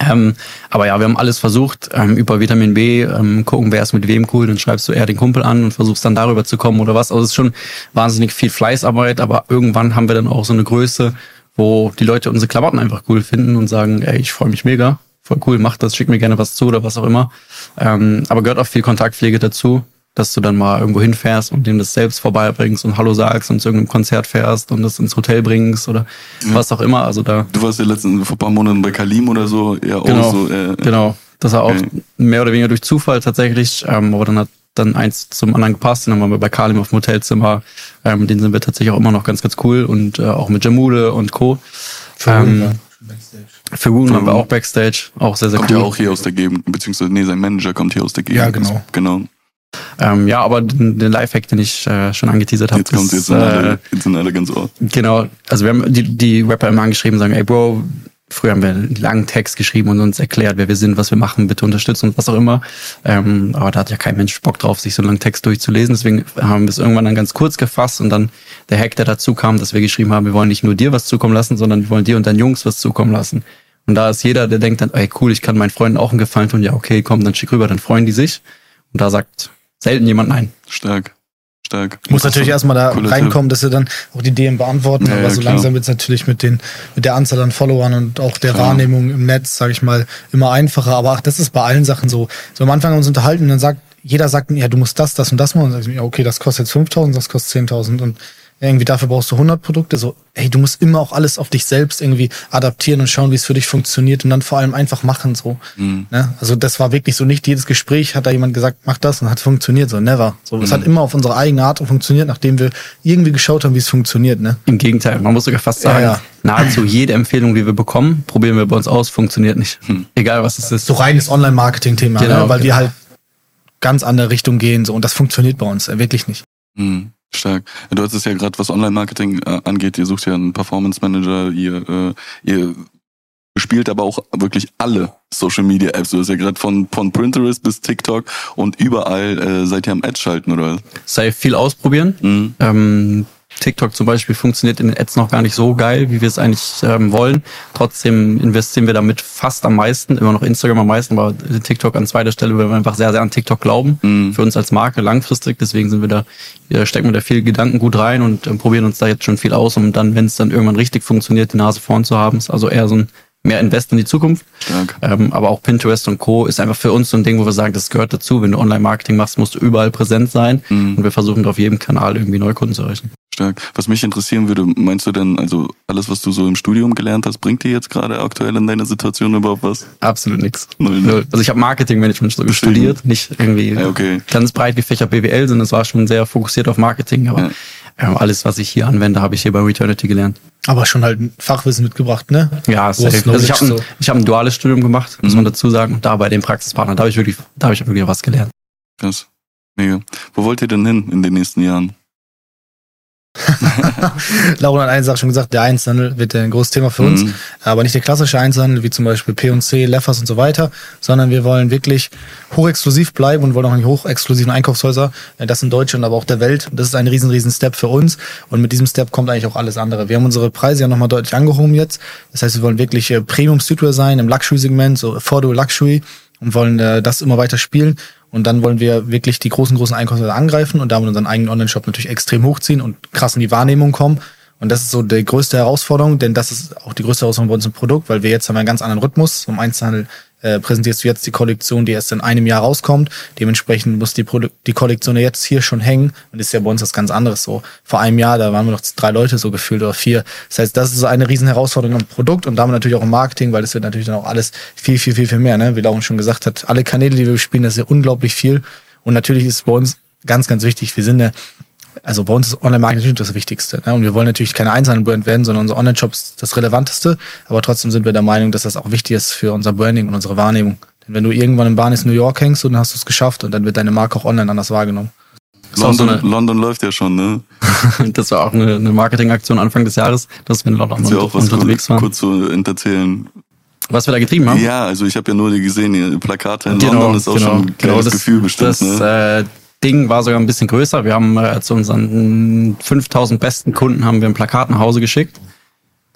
Ähm, aber ja, wir haben alles versucht ähm, über Vitamin B, ähm, gucken, wer ist mit wem cool, dann schreibst du eher den Kumpel an und versuchst dann darüber zu kommen oder was. Also es ist schon wahnsinnig viel Fleißarbeit, aber irgendwann haben wir dann auch so eine Größe, wo die Leute unsere Klamotten einfach cool finden und sagen, ey, ich freue mich mega, voll cool, mach das, schick mir gerne was zu oder was auch immer. Ähm, aber gehört auch viel Kontaktpflege dazu dass du dann mal irgendwo hinfährst und dem das selbst vorbeibringst und Hallo sagst und zu irgendeinem Konzert fährst und das ins Hotel bringst oder ja. was auch immer. Also da. Du warst ja letzten vor ein paar Monaten bei Kalim oder so, ja genau, so. Äh, genau. Das war auch äh. mehr oder weniger durch Zufall tatsächlich, ähm, aber dann hat dann eins zum anderen gepasst. Und dann waren wir bei Kalim auf dem Hotelzimmer. Ähm, den sind wir tatsächlich auch immer noch ganz, ganz cool und äh, auch mit Jamule und Co. Für ähm, für Woon waren wir auch Backstage, auch sehr, sehr kommt cool. Kommt ja auch hier aus der Gegend, beziehungsweise, nee, sein Manager kommt hier aus der Gegend. Ja, genau. Genau. Ähm, ja, aber den, den Lifehack, den ich äh, schon angeteasert habe. Jetzt kommt jetzt, äh, jetzt sind alle ganz ohr. Genau, also wir haben die, die Rapper immer angeschrieben, sagen, ey Bro, früher haben wir einen langen Text geschrieben und uns erklärt, wer wir sind, was wir machen, bitte unterstützen und was auch immer. Ähm, aber da hat ja kein Mensch Bock drauf, sich so einen langen Text durchzulesen. Deswegen haben wir es irgendwann dann ganz kurz gefasst und dann der Hack, der dazu kam, dass wir geschrieben haben, wir wollen nicht nur dir was zukommen lassen, sondern wir wollen dir und deinen Jungs was zukommen lassen. Und da ist jeder, der denkt dann, ey cool, ich kann meinen Freunden auch einen Gefallen tun, ja okay, komm, dann schick rüber, dann freuen die sich. Und da sagt selten jemand nein. Stark. Stark. Muss natürlich erstmal da reinkommen, dass sie dann auch die DM beantworten, ja, aber ja, so klar. langsam wird es natürlich mit den, mit der Anzahl an Followern und auch der klar. Wahrnehmung im Netz, sage ich mal, immer einfacher. Aber ach, das ist bei allen Sachen so. So am Anfang haben wir uns unterhalten und dann sagt, jeder sagt, ja, du musst das, das und das machen. Und dann sag ich okay, das kostet jetzt 5000, das kostet 10.000 und irgendwie dafür brauchst du 100 Produkte. So, hey, du musst immer auch alles auf dich selbst irgendwie adaptieren und schauen, wie es für dich funktioniert und dann vor allem einfach machen so. Mhm. Ne? Also das war wirklich so nicht jedes Gespräch hat da jemand gesagt, mach das und hat funktioniert so, never. So, mhm. es hat immer auf unsere eigene Art funktioniert, nachdem wir irgendwie geschaut haben, wie es funktioniert. Ne? Im Gegenteil, man muss sogar fast sagen, ja, ja. nahezu jede Empfehlung, die wir bekommen, probieren wir bei uns aus, funktioniert nicht. Mhm. Egal was es ist. So reines Online-Marketing-Thema, genau, ne? weil genau. wir halt ganz andere Richtung gehen so und das funktioniert bei uns äh, wirklich nicht. Mhm. Stark. Du hast es ja gerade, was Online-Marketing äh, angeht, ihr sucht ja einen Performance-Manager, ihr, äh, ihr spielt aber auch wirklich alle Social Media Apps. Du hast ja gerade von, von Pinterest bis TikTok und überall äh, seid ihr am Ad schalten, oder? Sei viel ausprobieren. Mhm. Ähm, TikTok zum Beispiel funktioniert in den Ads noch gar nicht so geil, wie wir es eigentlich ähm, wollen. Trotzdem investieren wir damit fast am meisten, immer noch Instagram am meisten, aber TikTok an zweiter Stelle, weil wir einfach sehr, sehr an TikTok glauben. Mhm. Für uns als Marke langfristig. Deswegen sind wir da, wir stecken wir da viel Gedanken gut rein und ähm, probieren uns da jetzt schon viel aus, um dann, wenn es dann irgendwann richtig funktioniert, die Nase vorn zu haben. Ist also eher so ein mehr Invest in die Zukunft. Ähm, aber auch Pinterest und Co. ist einfach für uns so ein Ding, wo wir sagen, das gehört dazu. Wenn du Online-Marketing machst, musst du überall präsent sein. Mhm. Und wir versuchen auf jedem Kanal irgendwie Neukunden zu erreichen. Stark. Was mich interessieren würde, meinst du denn, also alles, was du so im Studium gelernt hast, bringt dir jetzt gerade aktuell in deiner Situation überhaupt was? Absolut nichts. Ne? Also ich habe Marketingmanagement studiert, nicht irgendwie ja, okay. ganz breit gefächert BWL, sondern es war schon sehr fokussiert auf Marketing. Aber ja. Ja, alles, was ich hier anwende, habe ich hier bei Returnity gelernt. Aber schon halt ein Fachwissen mitgebracht, ne? Ja, safe. Also ich habe ein, hab ein duales Studium gemacht, muss mhm. man dazu sagen. Und da bei dem Praxispartner, da habe ich wirklich, da habe ich wirklich was gelernt. Krass. Mega. Wo wollt ihr denn hin in den nächsten Jahren? Laura hat eine Sache schon gesagt, der Einzelhandel wird ein großes Thema für uns, mhm. aber nicht der klassische Einzelhandel wie zum Beispiel P&C, Leffers und so weiter, sondern wir wollen wirklich hochexklusiv bleiben und wollen auch in die hochexklusiven Einkaufshäuser, äh, das in Deutschland, aber auch der Welt. Das ist ein riesen, riesen Step für uns und mit diesem Step kommt eigentlich auch alles andere. Wir haben unsere Preise ja nochmal deutlich angehoben jetzt. Das heißt, wir wollen wirklich äh, Premium Streetwear sein im Luxury-Segment, so Affordable Luxury und wollen äh, das immer weiter spielen und dann wollen wir wirklich die großen, großen Einkäufer angreifen und damit unseren eigenen Online-Shop natürlich extrem hochziehen und krass in die Wahrnehmung kommen. Und das ist so die größte Herausforderung, denn das ist auch die größte Herausforderung bei uns im Produkt, weil wir jetzt haben einen ganz anderen Rhythmus. Im Einzelhandel äh, präsentierst du jetzt die Kollektion, die erst in einem Jahr rauskommt. Dementsprechend muss die, Produ die Kollektion jetzt hier schon hängen. Und ist ja bei uns was ganz anderes so. Vor einem Jahr, da waren wir noch drei Leute so gefühlt oder vier. Das heißt, das ist so eine riesen Herausforderung im Produkt und damit natürlich auch im Marketing, weil das wird natürlich dann auch alles viel, viel, viel, viel mehr. Ne? Wie Lauren schon gesagt hat, alle Kanäle, die wir spielen, das ist ja unglaublich viel. Und natürlich ist bei uns ganz, ganz wichtig, wir sind eine also bei uns ist Online-Marketing das Wichtigste. Ne? Und wir wollen natürlich keine einzelnen Brand werden, sondern unser Online-Shop ist das Relevanteste. Aber trotzdem sind wir der Meinung, dass das auch wichtig ist für unser Branding und unsere Wahrnehmung. Denn wenn du irgendwann im Bahn in New York hängst, dann hast du es geschafft und dann wird deine Marke auch online anders wahrgenommen. London, so eine, London läuft ja schon, ne? das war auch eine, eine Marketingaktion Anfang des Jahres, dass wir in London Kannst auch was unterwegs waren. Kurz so erzählen. Was wir da getrieben haben? Ja, also ich habe ja nur die gesehen, die Plakate in genau, London ist auch genau, schon ein genau, das, Gefühl bestimmt. Das, ne? äh, Ding war sogar ein bisschen größer. Wir haben äh, zu unseren 5000 besten Kunden haben wir ein Plakat nach Hause geschickt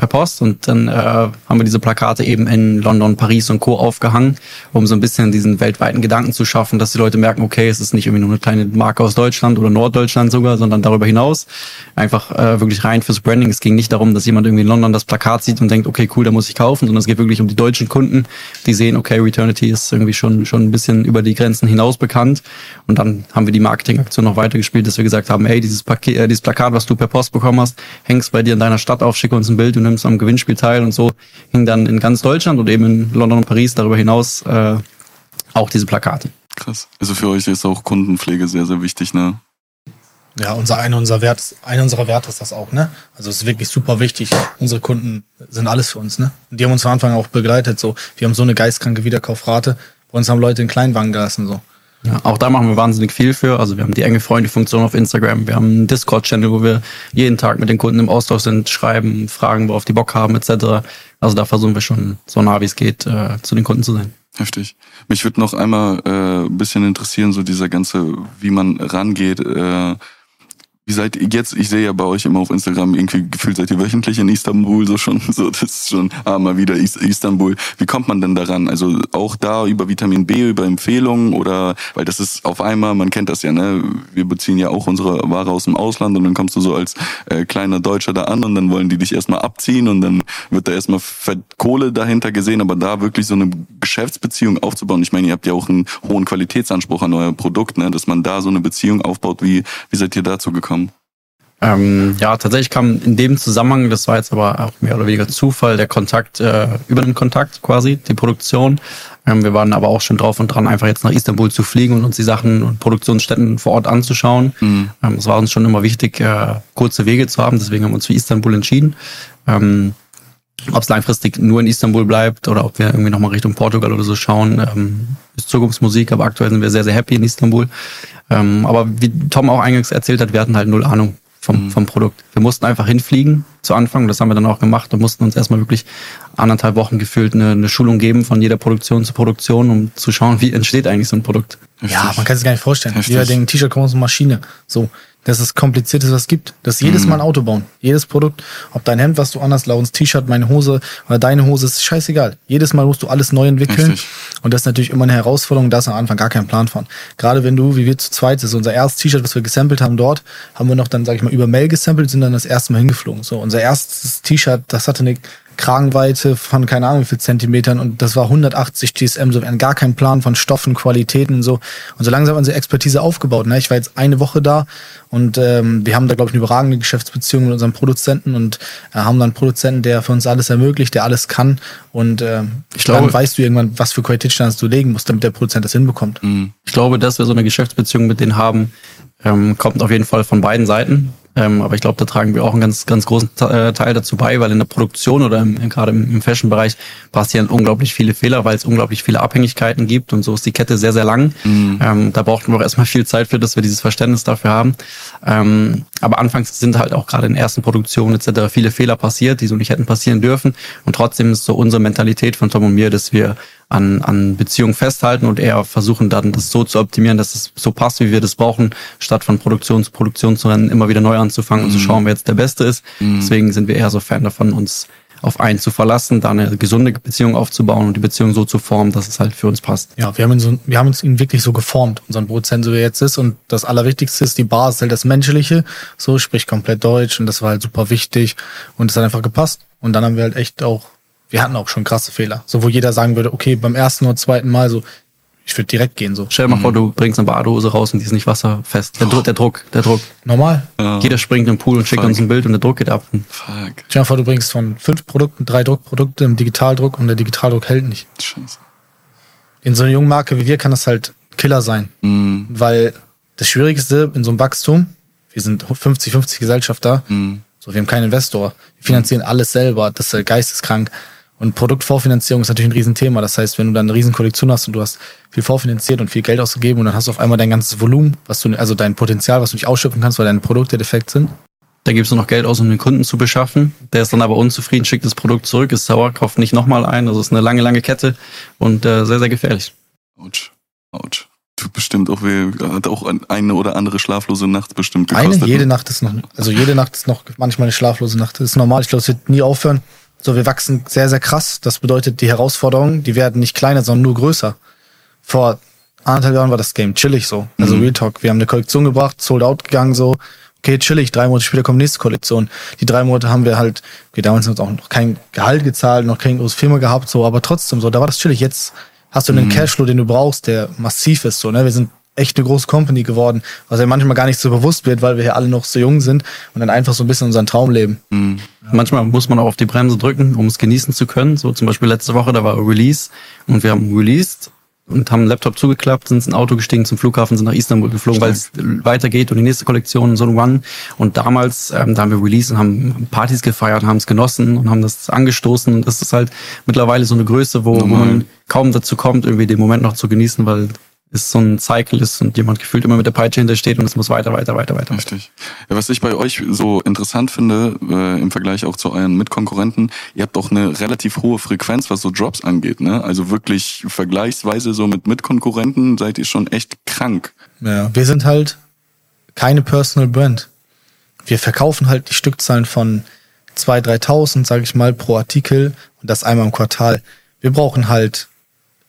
per Post und dann äh, haben wir diese Plakate eben in London, Paris und Co. aufgehangen, um so ein bisschen diesen weltweiten Gedanken zu schaffen, dass die Leute merken, okay, es ist nicht irgendwie nur eine kleine Marke aus Deutschland oder Norddeutschland sogar, sondern darüber hinaus einfach äh, wirklich rein fürs Branding. Es ging nicht darum, dass jemand irgendwie in London das Plakat sieht und denkt, okay, cool, da muss ich kaufen, sondern es geht wirklich um die deutschen Kunden, die sehen, okay, Returnity ist irgendwie schon schon ein bisschen über die Grenzen hinaus bekannt und dann haben wir die Marketingaktion noch weitergespielt, dass wir gesagt haben, hey, dieses Paket, äh, dieses Plakat, was du per Post bekommen hast, hängst bei dir in deiner Stadt auf, schick uns ein Bild und nimmst am Gewinnspiel teil und so hing dann in ganz Deutschland und eben in London und Paris darüber hinaus äh, auch diese Plakate. Krass. Also für euch ist auch Kundenpflege sehr, sehr wichtig, ne? Ja, unser, einer, unserer Wert, einer unserer Werte ist das auch, ne? Also es ist wirklich super wichtig. Unsere Kunden sind alles für uns, ne? Und die haben uns von Anfang an auch begleitet. So, wir haben so eine geistkranke Wiederkaufrate. Bei uns haben Leute in Kleinwagen gelassen. So. Ja, auch da machen wir wahnsinnig viel für. Also wir haben die enge Freunde-Funktion auf Instagram, wir haben einen Discord-Channel, wo wir jeden Tag mit den Kunden im Austausch sind, schreiben, fragen, worauf die Bock haben, etc. Also da versuchen wir schon so nah wie es geht, äh, zu den Kunden zu sein. Heftig. Mich würde noch einmal äh, ein bisschen interessieren, so dieser ganze, wie man rangeht. Äh, wie seid ihr jetzt? Ich sehe ja bei euch immer auf Instagram, irgendwie gefühlt seid ihr wöchentlich in Istanbul, so schon, so, das ist schon, ah, mal wieder Istanbul. Wie kommt man denn daran? Also auch da über Vitamin B, über Empfehlungen oder, weil das ist auf einmal, man kennt das ja, ne? Wir beziehen ja auch unsere Ware aus dem Ausland und dann kommst du so als äh, kleiner Deutscher da an und dann wollen die dich erstmal abziehen und dann wird da erstmal Kohle dahinter gesehen, aber da wirklich so eine Geschäftsbeziehung aufzubauen. Ich meine, ihr habt ja auch einen hohen Qualitätsanspruch an euer Produkt, ne? Dass man da so eine Beziehung aufbaut. Wie, wie seid ihr dazu gekommen? Ähm, ja, tatsächlich kam in dem Zusammenhang, das war jetzt aber auch mehr oder weniger Zufall, der Kontakt äh, über den Kontakt quasi, die Produktion. Ähm, wir waren aber auch schon drauf und dran, einfach jetzt nach Istanbul zu fliegen und uns die Sachen und Produktionsstätten vor Ort anzuschauen. Mhm. Ähm, es war uns schon immer wichtig, äh, kurze Wege zu haben, deswegen haben wir uns für Istanbul entschieden. Ähm, ob es langfristig nur in Istanbul bleibt oder ob wir irgendwie nochmal Richtung Portugal oder so schauen, ähm, ist Zukunftsmusik, aber aktuell sind wir sehr, sehr happy in Istanbul. Ähm, aber wie Tom auch eingangs erzählt hat, wir hatten halt null Ahnung vom, mhm. vom Produkt. Wir mussten einfach hinfliegen zu Anfang, das haben wir dann auch gemacht und mussten uns erstmal wirklich anderthalb Wochen gefühlt eine, eine Schulung geben von jeder Produktion zu Produktion, um zu schauen, wie entsteht eigentlich so ein Produkt. Ja, man kann sich gar nicht vorstellen. Heftig. Jeder denkt, T-Shirt kommt aus einer Maschine. So, das ist das Komplizierteste, was es gibt. Das ist jedes mhm. Mal ein Auto bauen. Jedes Produkt, ob dein Hemd, was du anders launst, T-Shirt, meine Hose oder deine Hose, ist scheißegal. Jedes Mal musst du alles neu entwickeln. Richtig. Und das ist natürlich immer eine Herausforderung, da ist am Anfang gar kein Plan von. Gerade wenn du, wie wir zu zweit, das ist unser erstes T-Shirt, was wir gesampelt haben dort, haben wir noch dann, sag ich mal, über Mail gesampelt, sind dann das erste Mal hingeflogen. So, unser erstes T-Shirt, das hatte eine Kragenweite von keine Ahnung wie viel Zentimetern und das war 180 GSM, so wir hatten gar keinen Plan von Stoffen, Qualitäten und so. Und so langsam unsere Expertise aufgebaut. Ne? Ich war jetzt eine Woche da und ähm, wir haben da, glaube ich, eine überragende Geschäftsbeziehung mit unserem Produzenten und äh, haben dann einen Produzenten, der für uns alles ermöglicht, der alles kann. Und äh, ich glaube, dann weißt du irgendwann, was für Qualitätsstandards du legen musst, damit der Produzent das hinbekommt. Mhm. Ich glaube, dass wir so eine Geschäftsbeziehung mit denen haben, ähm, kommt auf jeden Fall von beiden Seiten. Ähm, aber ich glaube, da tragen wir auch einen ganz, ganz großen äh, Teil dazu bei, weil in der Produktion oder im, gerade im, im Fashion-Bereich passieren unglaublich viele Fehler, weil es unglaublich viele Abhängigkeiten gibt und so ist die Kette sehr, sehr lang. Mhm. Ähm, da brauchten wir auch erstmal viel Zeit für, dass wir dieses Verständnis dafür haben. Ähm, aber anfangs sind halt auch gerade in ersten Produktionen etc. viele Fehler passiert, die so nicht hätten passieren dürfen. Und trotzdem ist so unsere Mentalität von Tom und mir, dass wir an, an Beziehungen festhalten und eher versuchen dann das so zu optimieren, dass es so passt, wie wir das brauchen, statt von Produktion zu Produktion zu rennen, immer wieder neu anzufangen mhm. und zu schauen, wer jetzt der Beste ist. Mhm. Deswegen sind wir eher so Fan davon, uns auf einen zu verlassen, da eine gesunde Beziehung aufzubauen und die Beziehung so zu formen, dass es halt für uns passt. Ja, wir haben ihn, so, wir haben uns ihn wirklich so geformt, unseren Produzent, so wie er jetzt ist. Und das Allerwichtigste ist, die Basis halt das Menschliche. So, spricht komplett Deutsch und das war halt super wichtig und es hat einfach gepasst. Und dann haben wir halt echt auch wir hatten auch schon krasse Fehler. So, wo jeder sagen würde, okay, beim ersten oder zweiten Mal so, ich würde direkt gehen so. Stell dir mal mhm. vor, du bringst eine Badehose raus und die ist nicht wasserfest. Der, Druck, der Druck, der Druck. Normal. Ja. Jeder springt im Pool und schickt Fuck. uns ein Bild und der Druck geht ab. Fuck. Stell dir mal vor, du bringst von fünf Produkten drei Druckprodukte im Digitaldruck und der Digitaldruck hält nicht. Scheiße. In so einer jungen Marke wie wir kann das halt Killer sein. Mhm. Weil das Schwierigste in so einem Wachstum, wir sind 50-50 Gesellschaft da, mhm. so, wir haben keinen Investor. Wir finanzieren alles selber, das ist geisteskrank. Und Produktvorfinanzierung ist natürlich ein Riesenthema. Das heißt, wenn du dann eine Riesenkollektion hast und du hast viel vorfinanziert und viel Geld ausgegeben und dann hast du auf einmal dein ganzes Volumen, was du, also dein Potenzial, was du nicht ausschöpfen kannst, weil deine Produkte defekt sind. Da gibst du noch Geld aus, um den Kunden zu beschaffen. Der ist dann aber unzufrieden, schickt das Produkt zurück, ist sauer, kauft nicht nochmal ein. Also ist eine lange, lange Kette und äh, sehr, sehr gefährlich. Autsch. Autsch. Tut bestimmt auch weh. Hat auch eine oder andere schlaflose Nacht bestimmt gekostet. Eine, jede ne? Nacht ist noch, also jede Nacht ist noch manchmal eine schlaflose Nacht. Das ist normal. Ich glaube, es wird nie aufhören. So, wir wachsen sehr, sehr krass. Das bedeutet, die Herausforderungen, die werden nicht kleiner, sondern nur größer. Vor anderthalb Jahren war das Game chillig so. Also mhm. Real Talk. Wir haben eine Kollektion gebracht, sold out gegangen so. Okay, chillig. Drei Monate später kommt nächste Kollektion. Die drei Monate haben wir halt, okay, damals haben wir auch noch kein Gehalt gezahlt, noch kein großes Firma gehabt, so, aber trotzdem so, da war das chillig. Jetzt hast du einen mhm. Cashflow, den du brauchst, der massiv ist, so, ne? Wir sind echt eine große Company geworden, was ja manchmal gar nicht so bewusst wird, weil wir hier alle noch so jung sind und dann einfach so ein bisschen unseren Traum leben. Mhm. Manchmal muss man auch auf die Bremse drücken, um es genießen zu können. So zum Beispiel letzte Woche, da war Release und wir haben released und haben einen Laptop zugeklappt, sind ins Auto gestiegen zum Flughafen, sind nach Istanbul geflogen, weil es weitergeht und die nächste Kollektion so ein One. Und damals, ähm, da haben wir Release und haben Partys gefeiert, haben es genossen und haben das angestoßen. Und das ist halt mittlerweile so eine Größe, wo, wo man kaum dazu kommt, irgendwie den Moment noch zu genießen, weil ist so ein Cycle ist und jemand gefühlt immer mit der Peitsche hintersteht und es muss weiter, weiter, weiter, weiter. Richtig. Ja, was ich bei euch so interessant finde, äh, im Vergleich auch zu euren Mitkonkurrenten, ihr habt auch eine relativ hohe Frequenz, was so Drops angeht, ne? Also wirklich vergleichsweise so mit Mitkonkurrenten seid ihr schon echt krank. Ja, wir sind halt keine Personal Brand. Wir verkaufen halt die Stückzahlen von 2.000, 3.000, sage ich mal, pro Artikel und das einmal im Quartal. Wir brauchen halt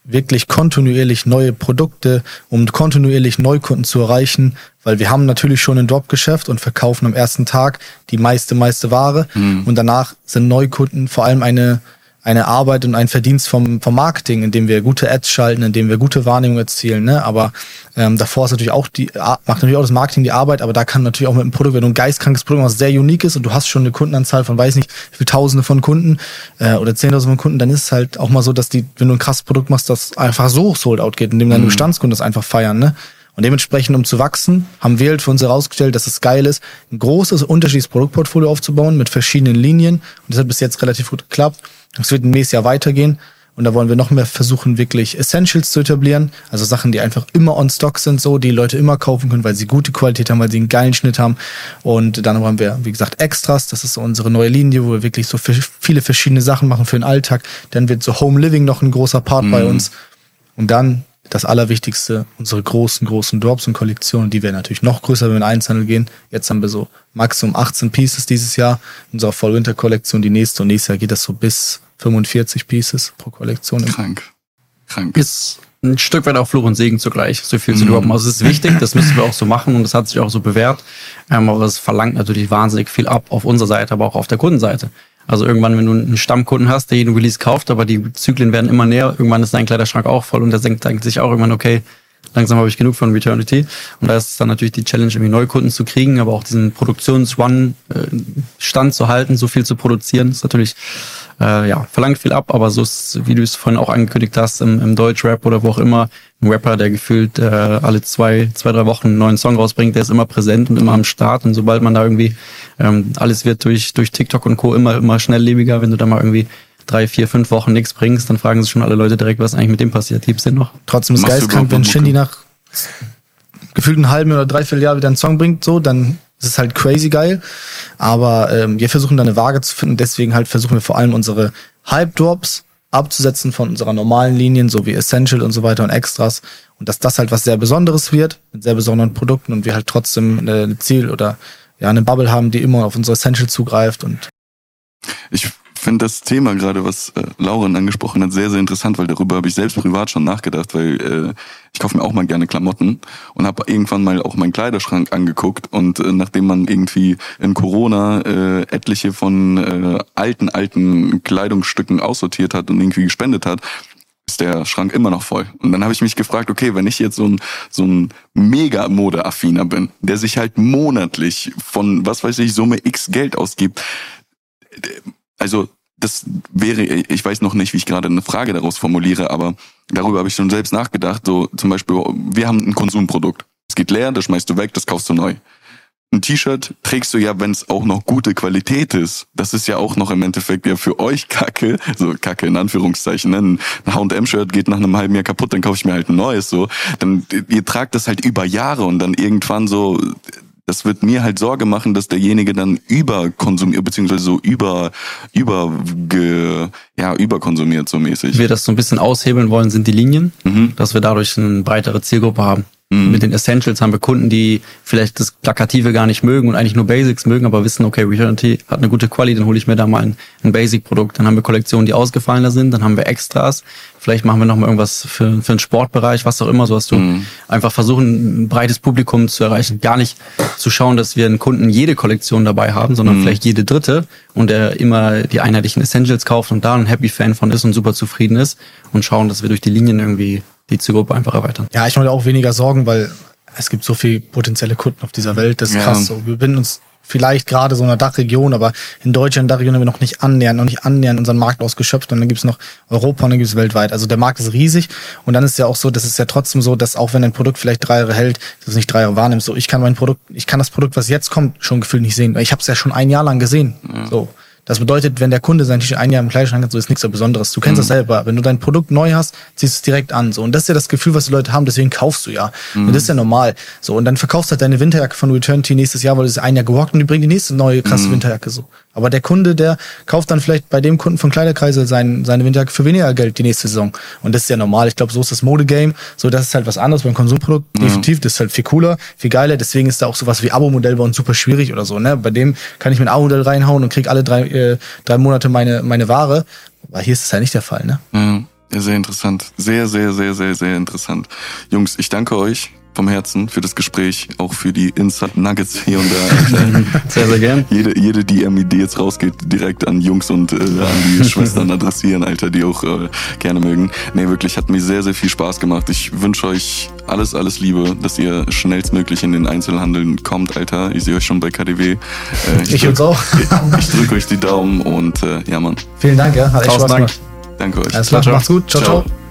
wirklich kontinuierlich neue Produkte, um kontinuierlich Neukunden zu erreichen, weil wir haben natürlich schon ein Dropgeschäft und verkaufen am ersten Tag die meiste, meiste Ware mhm. und danach sind Neukunden vor allem eine eine Arbeit und ein Verdienst vom, vom Marketing, indem wir gute Ads schalten, indem wir gute Wahrnehmung erzielen. Ne? Aber ähm, davor ist natürlich auch die, macht natürlich auch das Marketing die Arbeit, aber da kann natürlich auch mit einem Produkt, wenn du ein geistkrankes Produkt was sehr unique ist und du hast schon eine Kundenanzahl von, weiß nicht, wie viel Tausende von Kunden äh, oder Zehntausende von Kunden, dann ist es halt auch mal so, dass die, wenn du ein krasses Produkt machst, das einfach so sold out geht, indem deine mhm. Bestandskunden das einfach feiern. Ne? Und dementsprechend, um zu wachsen, haben wir halt für uns herausgestellt, dass es geil ist, ein großes, unterschiedliches Produktportfolio aufzubauen mit verschiedenen Linien. Und das hat bis jetzt relativ gut geklappt. Es wird nächstes Jahr weitergehen. Und da wollen wir noch mehr versuchen, wirklich Essentials zu etablieren. Also Sachen, die einfach immer on stock sind, so, die Leute immer kaufen können, weil sie gute Qualität haben, weil sie einen geilen Schnitt haben. Und dann haben wir, wie gesagt, Extras. Das ist so unsere neue Linie, wo wir wirklich so viele verschiedene Sachen machen für den Alltag. Dann wird so Home Living noch ein großer Part mhm. bei uns. Und dann das Allerwichtigste, unsere großen, großen Drops und Kollektionen, die werden natürlich noch größer, wenn wir in Einzelhandel gehen. Jetzt haben wir so Maximum 18 Pieces dieses Jahr, unsere Fall-Winter-Kollektion, die nächste und nächstes Jahr geht das so bis 45 Pieces pro Kollektion. Krank. Krank. Ist ein Stück weit auch Fluch und Segen zugleich, so viel zu mhm. droppen. Also es ist wichtig, das müssen wir auch so machen und das hat sich auch so bewährt. Ähm, aber es verlangt natürlich wahnsinnig viel ab auf unserer Seite, aber auch auf der Kundenseite. Also irgendwann, wenn du einen Stammkunden hast, der jeden Release kauft, aber die Zyklen werden immer näher, irgendwann ist dein Kleiderschrank auch voll und der denkt, sich auch irgendwann, okay, langsam habe ich genug von Returnity. Und da ist dann natürlich die Challenge, irgendwie Neukunden zu kriegen, aber auch diesen Produktions-One-Stand zu halten, so viel zu produzieren, ist natürlich äh, ja, verlangt viel ab, aber so ist, wie du es vorhin auch angekündigt hast, im, im Deutschrap oder wo auch immer, ein Rapper, der gefühlt äh, alle zwei, zwei, drei Wochen einen neuen Song rausbringt, der ist immer präsent und immer am Start. Und sobald man da irgendwie, ähm, alles wird durch, durch TikTok und Co. immer, immer schnelllebiger, wenn du da mal irgendwie drei, vier, fünf Wochen nichts bringst, dann fragen sich schon alle Leute direkt, was eigentlich mit dem passiert. Tiebst den noch? Trotzdem ist geistkrank, wenn Shindy nach gefühlt einem halben oder dreiviertel Jahr wieder einen Song bringt, so, dann ist halt crazy geil. Aber ähm, wir versuchen da eine Waage zu finden. Deswegen halt versuchen wir vor allem unsere Hype-Drops abzusetzen von unserer normalen Linien, so wie Essential und so weiter und Extras. Und dass das halt was sehr Besonderes wird, mit sehr besonderen Produkten und wir halt trotzdem eine Ziel oder ja eine Bubble haben, die immer auf unsere Essential zugreift und ich finde das Thema gerade, was äh, Lauren angesprochen hat, sehr, sehr interessant, weil darüber habe ich selbst privat schon nachgedacht, weil äh, ich kaufe mir auch mal gerne Klamotten und habe irgendwann mal auch meinen Kleiderschrank angeguckt und äh, nachdem man irgendwie in Corona äh, etliche von äh, alten, alten Kleidungsstücken aussortiert hat und irgendwie gespendet hat, ist der Schrank immer noch voll. Und dann habe ich mich gefragt, okay, wenn ich jetzt so ein, so ein mega Modeaffiner bin, der sich halt monatlich von, was weiß ich, Summe X Geld ausgibt, also das wäre, ich weiß noch nicht, wie ich gerade eine Frage daraus formuliere, aber darüber habe ich schon selbst nachgedacht. So zum Beispiel, wir haben ein Konsumprodukt. Es geht leer, das schmeißt du weg, das kaufst du neu. Ein T-Shirt trägst du ja, wenn es auch noch gute Qualität ist. Das ist ja auch noch im Endeffekt ja für euch Kacke, so Kacke in Anführungszeichen. Ne? Ein H&M-Shirt geht nach einem halben Jahr kaputt, dann kaufe ich mir halt ein neues. So, dann ihr tragt das halt über Jahre und dann irgendwann so das wird mir halt Sorge machen, dass derjenige dann überkonsumiert, beziehungsweise so über, über, ge, ja, überkonsumiert so mäßig. Wir das so ein bisschen aushebeln wollen, sind die Linien, mhm. dass wir dadurch eine breitere Zielgruppe haben. Mhm. Mit den Essentials haben wir Kunden, die vielleicht das Plakative gar nicht mögen und eigentlich nur Basics mögen, aber wissen, okay, Returnity hat eine gute Quali, dann hole ich mir da mal ein, ein Basic-Produkt. Dann haben wir Kollektionen, die ausgefallener sind, dann haben wir Extras. Vielleicht machen wir nochmal irgendwas für, für den Sportbereich, was auch immer, so hast du mhm. einfach versuchen, ein breites Publikum zu erreichen. Gar nicht zu schauen, dass wir einen Kunden jede Kollektion dabei haben, sondern mhm. vielleicht jede dritte und der immer die einheitlichen Essentials kauft und da ein Happy Fan von ist und super zufrieden ist und schauen, dass wir durch die Linien irgendwie die Zielgruppe einfach erweitern. Ja, ich mache auch weniger Sorgen, weil es gibt so viele potenzielle Kunden auf dieser Welt. Das ist ja. krass. So. Wir binden uns vielleicht gerade so in der Dachregion, aber in Deutschland, Dachregion haben wir noch nicht annähernd, noch nicht annähernd unseren Markt ausgeschöpft und dann gibt's noch Europa und dann gibt's weltweit. Also der Markt ist riesig und dann ist ja auch so, das ist ja trotzdem so, dass auch wenn ein Produkt vielleicht drei Jahre hält, dass es nicht drei Jahre wahrnimmst. So, ich kann mein Produkt, ich kann das Produkt, was jetzt kommt, schon gefühlt nicht sehen. Ich habe es ja schon ein Jahr lang gesehen. Ja. So. Das bedeutet, wenn der Kunde sein T-Shirt ein Jahr im Kleiderschrank hat, so ist nichts so Besonderes. Du kennst mhm. das selber. Wenn du dein Produkt neu hast, ziehst du es direkt an. So. Und das ist ja das Gefühl, was die Leute haben, deswegen kaufst du ja. Mhm. Und das ist ja normal. So. Und dann verkaufst du halt deine Winterjacke von Returnity nächstes Jahr, weil du es ein Jahr gehockt und die bringen die nächste neue krasse mhm. Winterjacke so. Aber der Kunde, der kauft dann vielleicht bei dem Kunden von Kleiderkreisel sein, seine Winterjacke für weniger Geld die nächste Saison. Und das ist ja normal. Ich glaube, so ist das Modegame. So, das ist halt was anderes beim Konsumprodukt. Ja. Definitiv. Das ist halt viel cooler, viel geiler. Deswegen ist da auch sowas wie Abo-Modell bei uns super schwierig oder so. Ne? Bei dem kann ich mir ein Abo-Modell reinhauen und krieg alle drei, äh, drei Monate meine, meine Ware. Aber hier ist das ja nicht der Fall, ne? Ja, sehr interessant. Sehr, sehr, sehr, sehr, sehr interessant. Jungs, ich danke euch vom Herzen für das Gespräch, auch für die Inside Nuggets hier und da. sehr, sehr gern. Jede, jede DM, die jetzt rausgeht, direkt an Jungs und äh, an die Schwestern adressieren, Alter, die auch äh, gerne mögen. Nee, wirklich, hat mir sehr, sehr viel Spaß gemacht. Ich wünsche euch alles, alles Liebe, dass ihr schnellstmöglich in den Einzelhandel kommt, Alter. Ich sehe euch schon bei KDW. Äh, ich ich uns auch. ich, ich drücke euch die Daumen und äh, ja, Mann. Vielen Dank, ja. Hat echt Spaß Dank. Danke euch. Alles klar, macht's gut. ciao. ciao. ciao.